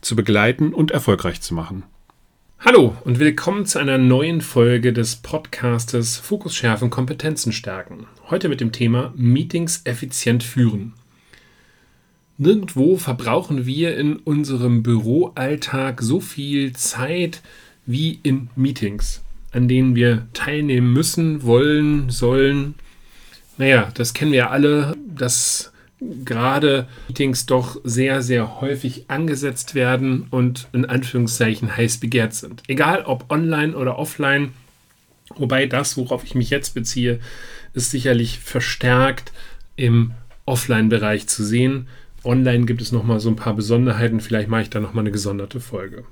zu begleiten und erfolgreich zu machen. Hallo und willkommen zu einer neuen Folge des Podcastes Fokus schärfen, Kompetenzen stärken. Heute mit dem Thema Meetings effizient führen. Nirgendwo verbrauchen wir in unserem Büroalltag so viel Zeit wie in Meetings, an denen wir teilnehmen müssen, wollen, sollen. Naja, das kennen wir alle, dass gerade Meetings doch sehr, sehr häufig angesetzt werden und in Anführungszeichen heiß begehrt sind. Egal ob online oder offline. Wobei das, worauf ich mich jetzt beziehe, ist sicherlich verstärkt im Offline-Bereich zu sehen. Online gibt es nochmal so ein paar Besonderheiten. Vielleicht mache ich da nochmal eine gesonderte Folge.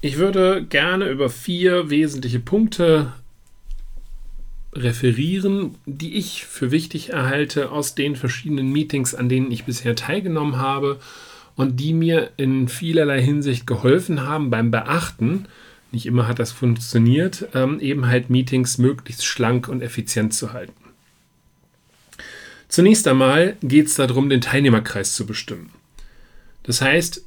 Ich würde gerne über vier wesentliche Punkte referieren, die ich für wichtig erhalte aus den verschiedenen Meetings, an denen ich bisher teilgenommen habe und die mir in vielerlei Hinsicht geholfen haben beim Beachten. Nicht immer hat das funktioniert, ähm, eben halt Meetings möglichst schlank und effizient zu halten. Zunächst einmal geht es darum, den Teilnehmerkreis zu bestimmen. Das heißt,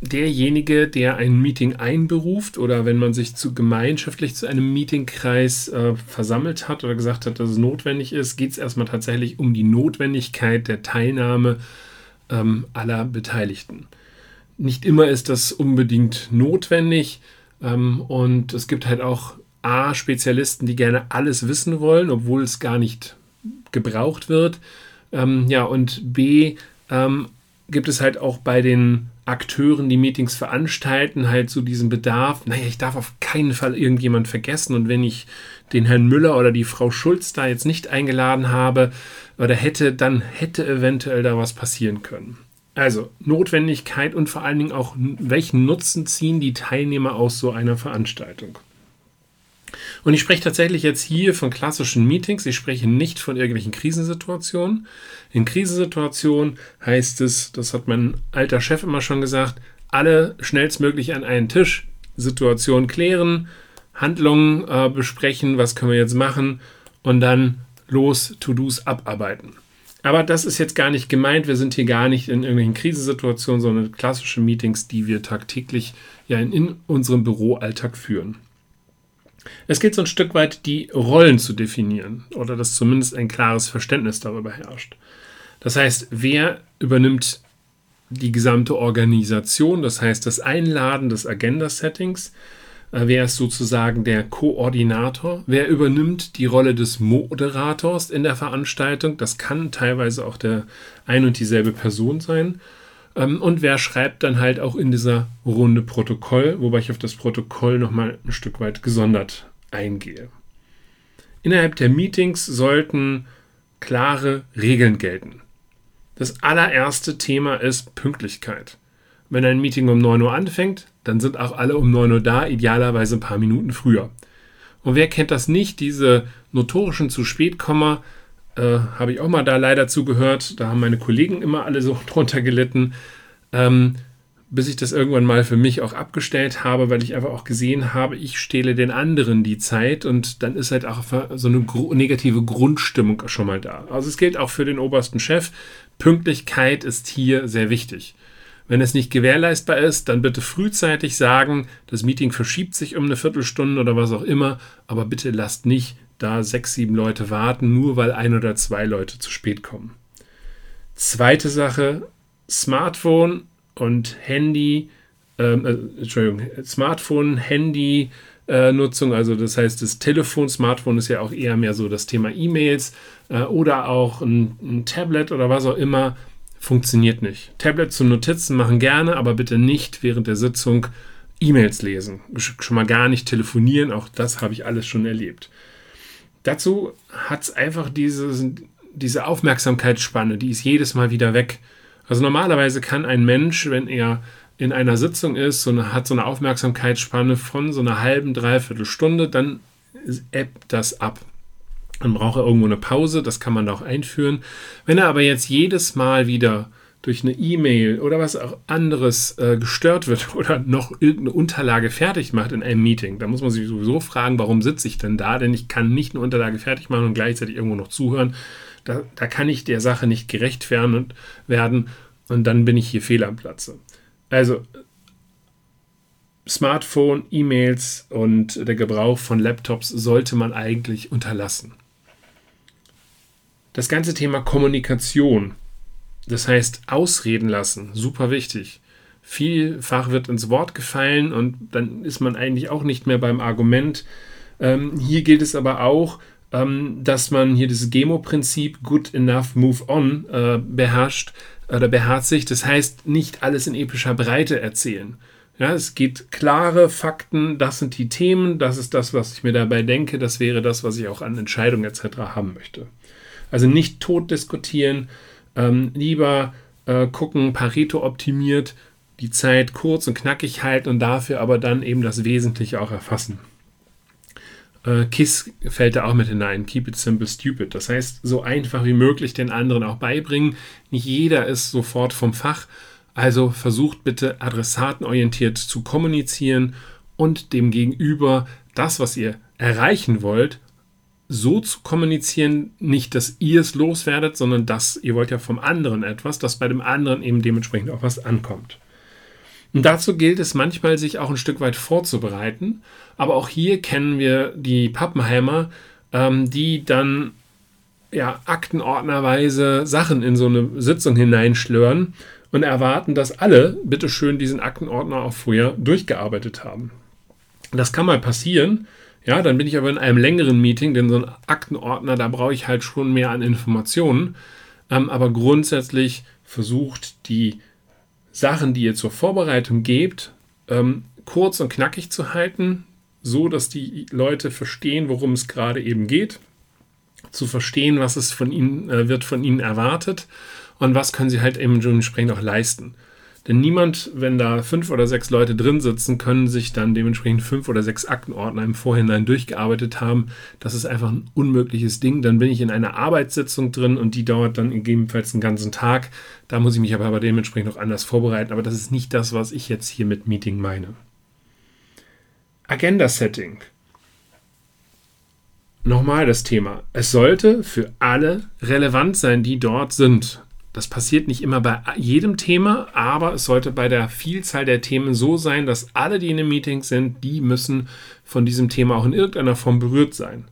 derjenige, der ein Meeting einberuft oder wenn man sich zu gemeinschaftlich zu einem Meetingkreis äh, versammelt hat oder gesagt hat, dass es notwendig ist, geht es erstmal tatsächlich um die Notwendigkeit der Teilnahme ähm, aller Beteiligten. Nicht immer ist das unbedingt notwendig ähm, und es gibt halt auch A, Spezialisten, die gerne alles wissen wollen, obwohl es gar nicht gebraucht wird. Ähm, ja, und B, ähm, gibt es halt auch bei den Akteuren, die Meetings veranstalten, halt so diesen Bedarf, naja, ich darf auf keinen Fall irgendjemand vergessen und wenn ich den Herrn Müller oder die Frau Schulz da jetzt nicht eingeladen habe oder hätte, dann hätte eventuell da was passieren können. Also Notwendigkeit und vor allen Dingen auch, welchen Nutzen ziehen die Teilnehmer aus so einer Veranstaltung. Und ich spreche tatsächlich jetzt hier von klassischen Meetings. Ich spreche nicht von irgendwelchen Krisensituationen. In Krisensituationen heißt es, das hat mein alter Chef immer schon gesagt, alle schnellstmöglich an einen Tisch, Situation klären, Handlungen äh, besprechen, was können wir jetzt machen und dann los To-Dos abarbeiten. Aber das ist jetzt gar nicht gemeint. Wir sind hier gar nicht in irgendwelchen Krisensituationen, sondern klassische Meetings, die wir tagtäglich ja in, in unserem Büroalltag führen. Es geht so ein Stück weit, die Rollen zu definieren oder dass zumindest ein klares Verständnis darüber herrscht. Das heißt, wer übernimmt die gesamte Organisation, das heißt das Einladen des Agenda-Settings, äh, wer ist sozusagen der Koordinator, wer übernimmt die Rolle des Moderators in der Veranstaltung, das kann teilweise auch der ein und dieselbe Person sein. Ähm, und wer schreibt dann halt auch in dieser Runde Protokoll, wobei ich auf das Protokoll nochmal ein Stück weit gesondert eingehe. Innerhalb der Meetings sollten klare Regeln gelten. Das allererste Thema ist Pünktlichkeit. Wenn ein Meeting um 9 Uhr anfängt, dann sind auch alle um 9 Uhr da, idealerweise ein paar Minuten früher. Und wer kennt das nicht, diese notorischen zu spät Komma, äh, habe ich auch mal da leider zugehört. Da haben meine Kollegen immer alle so drunter gelitten. Ähm, bis ich das irgendwann mal für mich auch abgestellt habe, weil ich einfach auch gesehen habe, ich stehle den anderen die Zeit und dann ist halt auch so eine negative Grundstimmung schon mal da. Also es gilt auch für den obersten Chef. Pünktlichkeit ist hier sehr wichtig. Wenn es nicht gewährleistbar ist, dann bitte frühzeitig sagen, das Meeting verschiebt sich um eine Viertelstunde oder was auch immer, aber bitte lasst nicht da sechs, sieben Leute warten, nur weil ein oder zwei Leute zu spät kommen. Zweite Sache, Smartphone und Handy, ähm, äh, Entschuldigung, Smartphone, Handy, äh, Nutzung, also das heißt, das Telefon, Smartphone ist ja auch eher mehr so das Thema E-Mails äh, oder auch ein, ein, Tablet oder was auch immer, funktioniert nicht. Tablet zum Notizen machen gerne, aber bitte nicht während der Sitzung E-Mails lesen. Schon mal gar nicht telefonieren, auch das habe ich alles schon erlebt. Dazu hat es einfach diese, diese Aufmerksamkeitsspanne, die ist jedes Mal wieder weg. Also normalerweise kann ein Mensch, wenn er in einer Sitzung ist, eine, hat so eine Aufmerksamkeitsspanne von so einer halben, dreiviertel Stunde, dann ebbt das ab. Dann braucht er irgendwo eine Pause, das kann man da auch einführen. Wenn er aber jetzt jedes Mal wieder durch eine E-Mail oder was auch anderes äh, gestört wird oder noch irgendeine Unterlage fertig macht in einem Meeting, dann muss man sich sowieso fragen, warum sitze ich denn da? Denn ich kann nicht eine Unterlage fertig machen und gleichzeitig irgendwo noch zuhören. Da, da kann ich der Sache nicht gerecht werden und dann bin ich hier fehl am Platze. Also Smartphone, E-Mails und der Gebrauch von Laptops sollte man eigentlich unterlassen. Das ganze Thema Kommunikation, das heißt Ausreden lassen, super wichtig. Vielfach wird ins Wort gefallen und dann ist man eigentlich auch nicht mehr beim Argument. Ähm, hier gilt es aber auch, ähm, dass man hier das Gemo-Prinzip Good Enough Move On äh, beherrscht oder beherzigt. Das heißt, nicht alles in epischer Breite erzählen. Ja, es geht klare Fakten, das sind die Themen, das ist das, was ich mir dabei denke, das wäre das, was ich auch an Entscheidungen etc. haben möchte. Also nicht tot diskutieren, ähm, lieber äh, gucken, Pareto optimiert, die Zeit kurz und knackig halten und dafür aber dann eben das Wesentliche auch erfassen. Äh, KISS fällt da auch mit hinein. Keep it simple, stupid. Das heißt, so einfach wie möglich den anderen auch beibringen. Nicht jeder ist sofort vom Fach. Also versucht bitte adressatenorientiert zu kommunizieren und dem Gegenüber das, was ihr erreichen wollt, so zu kommunizieren, nicht, dass ihr es loswerdet, sondern dass ihr wollt ja vom anderen etwas, dass bei dem anderen eben dementsprechend auch was ankommt. Und dazu gilt es manchmal, sich auch ein Stück weit vorzubereiten. Aber auch hier kennen wir die Pappenheimer, ähm, die dann ja, aktenordnerweise Sachen in so eine Sitzung hineinschlören und erwarten, dass alle bitteschön diesen Aktenordner auch vorher durchgearbeitet haben. Das kann mal passieren. Ja, dann bin ich aber in einem längeren Meeting, denn so ein Aktenordner, da brauche ich halt schon mehr an Informationen. Ähm, aber grundsätzlich versucht die Sachen, die ihr zur Vorbereitung gebt, ähm, kurz und knackig zu halten, so dass die Leute verstehen, worum es gerade eben geht, zu verstehen, was es von ihnen äh, wird von ihnen erwartet und was können sie halt eben entsprechend auch leisten. Denn niemand, wenn da fünf oder sechs Leute drin sitzen, können sich dann dementsprechend fünf oder sechs Aktenordner im Vorhinein durchgearbeitet haben. Das ist einfach ein unmögliches Ding. Dann bin ich in einer Arbeitssitzung drin und die dauert dann gegebenenfalls einen ganzen Tag. Da muss ich mich aber, dementsprechend noch anders vorbereiten. Aber das ist nicht das, was ich jetzt hier mit Meeting meine. Agenda-Setting. Nochmal das Thema. Es sollte für alle relevant sein, die dort sind. Das passiert nicht immer bei jedem Thema, aber es sollte bei der Vielzahl der Themen so sein, dass alle, die in einem Meeting sind, die müssen von diesem Thema auch in irgendeiner Form berührt sein.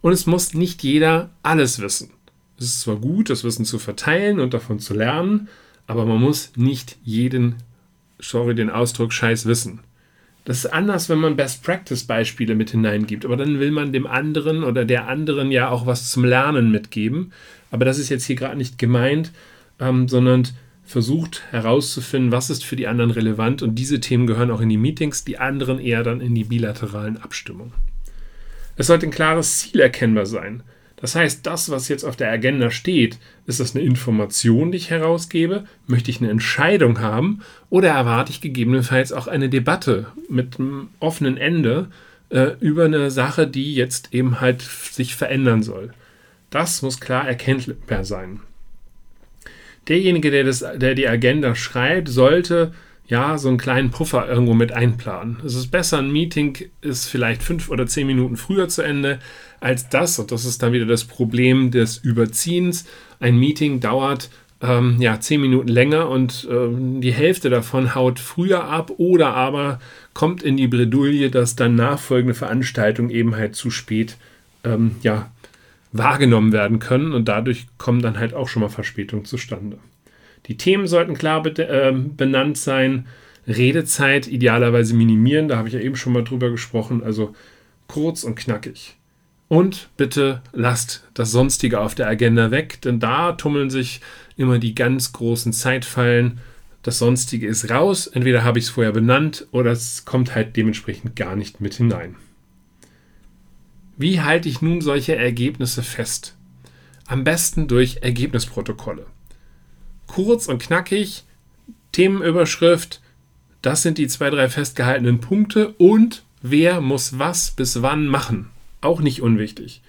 Und es muss nicht jeder alles wissen. Es ist zwar gut, das Wissen zu verteilen und davon zu lernen, aber man muss nicht jeden, sorry den Ausdruck, Scheiß wissen. Das ist anders, wenn man Best-Practice-Beispiele mit hineingibt. Aber dann will man dem anderen oder der anderen ja auch was zum Lernen mitgeben. Aber das ist jetzt hier gerade nicht gemeint, ähm, sondern versucht herauszufinden, was ist für die anderen relevant. Und diese Themen gehören auch in die Meetings, die anderen eher dann in die bilateralen Abstimmungen. Es sollte ein klares Ziel erkennbar sein. Das heißt, das, was jetzt auf der Agenda steht, ist das eine Information, die ich herausgebe? Möchte ich eine Entscheidung haben? Oder erwarte ich gegebenenfalls auch eine Debatte mit einem offenen Ende äh, über eine Sache, die jetzt eben halt sich verändern soll? Das muss klar erkennbar sein. Derjenige, der, das, der die Agenda schreibt, sollte ja, so einen kleinen Puffer irgendwo mit einplanen. Es ist besser, ein Meeting ist vielleicht fünf oder zehn Minuten früher zu Ende als das. Und das ist dann wieder das Problem des Überziehens. Ein Meeting dauert ähm, ja, zehn Minuten länger und ähm, die Hälfte davon haut früher ab oder aber kommt in die Bredouille, dass dann nachfolgende Veranstaltungen eben halt zu spät ähm, ja, wahrgenommen werden können und dadurch kommen dann halt auch schon mal Verspätungen zustande. Die Themen sollten klar äh, benannt sein. Redezeit idealerweise minimieren, da habe ich ja eben schon mal drüber gesprochen. Also kurz und knackig. Und bitte lasst das Sonstige auf der Agenda weg, denn da tummeln sich immer die ganz großen Zeitfallen. Das Sonstige ist raus. Entweder habe ich es vorher benannt oder es kommt halt dementsprechend gar nicht mit hinein. Wie halte ich nun solche Ergebnisse fest? Am besten durch Ergebnisprotokolle kurz und knackig, Themenüberschrift, das sind die zwei, drei festgehaltenen Punkte und wer muss was bis wann machen. Auch nicht unwichtig.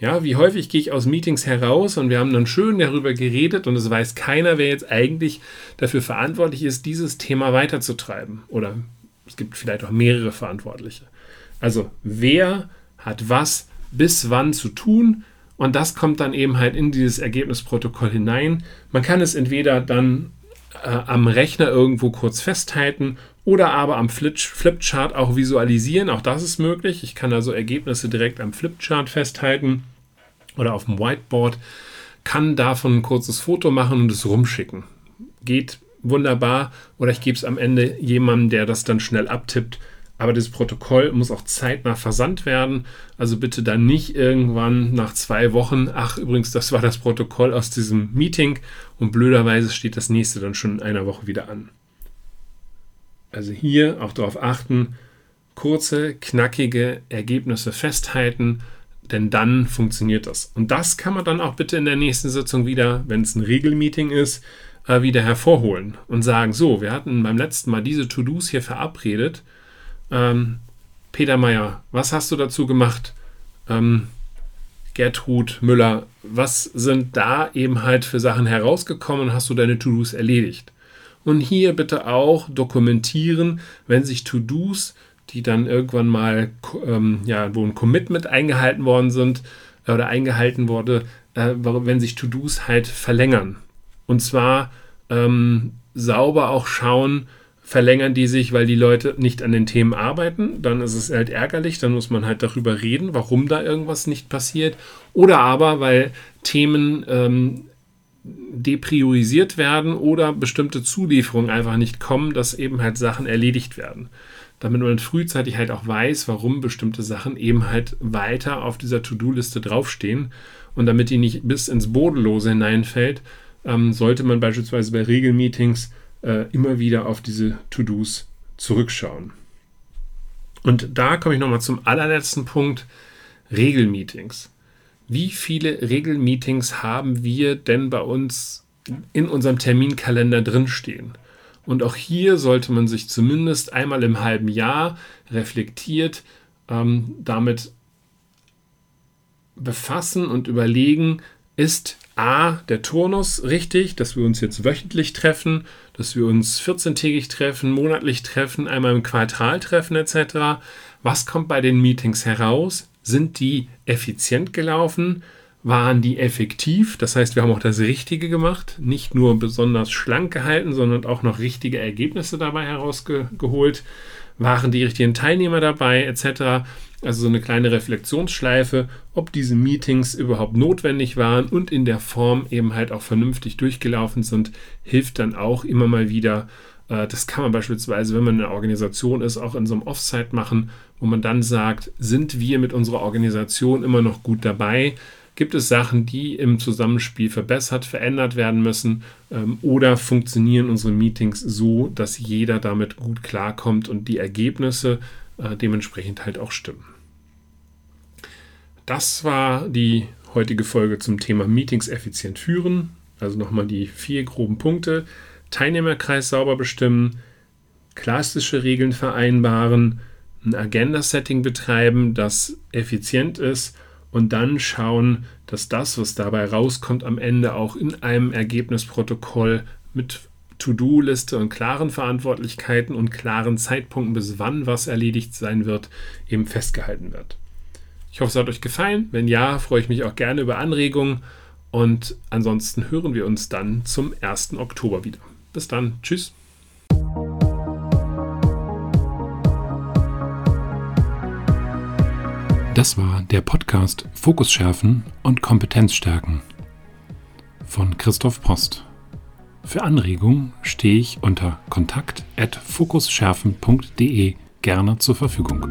Ja, wie häufig gehe ich aus Meetings heraus und wir haben dann schön darüber geredet und es weiß keiner, wer jetzt eigentlich dafür verantwortlich ist, dieses Thema weiterzutreiben. Oder es gibt vielleicht auch mehrere Verantwortliche. Also, wer hat was bis wann zu tun? Und das kommt dann eben halt in dieses Ergebnisprotokoll hinein. Man kann es entweder dann äh, am Rechner irgendwo kurz festhalten oder aber am Flipchart auch visualisieren. Auch das ist möglich. Ich kann also Ergebnisse direkt am Flipchart festhalten oder auf dem Whiteboard, kann davon ein kurzes Foto machen und es rumschicken. Geht wunderbar. Oder ich gebe es am Ende jemandem, der das dann schnell abtippt. Aber das Protokoll muss auch zeitnah versandt werden. Also bitte dann nicht irgendwann nach zwei Wochen, ach übrigens, das war das Protokoll aus diesem Meeting und blöderweise steht das nächste dann schon in einer Woche wieder an. Also hier auch darauf achten, kurze, knackige Ergebnisse festhalten denn dann funktioniert das. Und das kann man dann auch bitte in der nächsten Sitzung wieder, wenn es ein Regelmeeting ist, äh, wieder hervorholen und sagen, so, wir hatten beim letzten Mal diese To-Dos hier verabredet. Ähm, Peter Meyer, was hast du dazu gemacht? Ähm, Gertrud Müller, was sind da eben halt für Sachen herausgekommen hast du deine To-Dos erledigt? Und hier bitte auch dokumentieren, wenn sich To-Dos die dann irgendwann mal, ähm, ja, wo ein Commitment eingehalten worden sind äh, oder eingehalten wurde, äh, wenn sich To-Dos halt verlängern. Und zwar ähm, sauber auch schauen, verlängern die sich, weil die Leute nicht an den Themen arbeiten, dann ist es halt ärgerlich, dann muss man halt darüber reden, warum da irgendwas nicht passiert. Oder aber, weil Themen ähm, depriorisiert werden oder bestimmte Zulieferungen einfach nicht kommen, dass eben halt Sachen erledigt werden damit man frühzeitig halt auch weiß, warum bestimmte Sachen eben halt weiter auf dieser To-Do-Liste draufstehen und damit die nicht bis ins Bodenlose hineinfällt, ähm, sollte man beispielsweise bei Regelmeetings äh, immer wieder auf diese To-Dos zurückschauen. Und da komme ich nochmal zum allerletzten Punkt, Regelmeetings. Wie viele Regelmeetings haben wir denn bei uns in unserem Terminkalender drinstehen? Und auch hier sollte man sich zumindest einmal im halben Jahr reflektiert ähm, damit befassen und überlegen, ist A, der Turnus richtig, dass wir uns jetzt wöchentlich treffen, dass wir uns 14-tägig treffen, monatlich treffen, einmal im Quartal treffen etc. Was kommt bei den Meetings heraus? Sind die effizient gelaufen? waren die effektiv. Das heißt, wir haben auch das Richtige gemacht, nicht nur besonders schlank gehalten, sondern auch noch richtige Ergebnisse dabei herausgeholt. Waren die richtigen Teilnehmer dabei, etc. Also so eine kleine Reflexionsschleife, ob diese Meetings überhaupt notwendig waren und in der Form eben halt auch vernünftig durchgelaufen sind, hilft dann auch immer mal wieder. Äh, das kann man beispielsweise, wenn man eine Organisation ist, auch in so einem Offsite machen, wo man dann sagt, sind wir mit unserer Organisation immer noch gut dabei? Gibt es Sachen, die im Zusammenspiel verbessert, verändert werden müssen? Ähm, oder funktionieren unsere Meetings so, dass jeder damit gut klarkommt und die Ergebnisse äh, dementsprechend halt auch stimmen? Das war die heutige Folge zum Thema Meetings effizient führen. Also nochmal die vier groben Punkte. Teilnehmerkreis sauber bestimmen, klassische Regeln vereinbaren, ein Agenda-Setting betreiben, das effizient ist und dann schauen, dass das, was dabei rauskommt, am Ende auch in einem Ergebnisprotokoll mit To-Do-Liste und klaren Verantwortlichkeiten und klaren Zeitpunkten, bis wann was erledigt sein wird, eben festgehalten wird. Ich hoffe, es hat euch gefallen. Wenn ja, freue ich mich auch gerne über Anregungen und ansonsten hören wir uns dann zum 1. Oktober wieder. Bis dann. Tschüss. Das war der Podcast Fokus schärfen und Kompetenz stärken von Christoph Post. Für Anregungen stehe ich unter kontakt@fokusschärfen.de gerne zur Verfügung.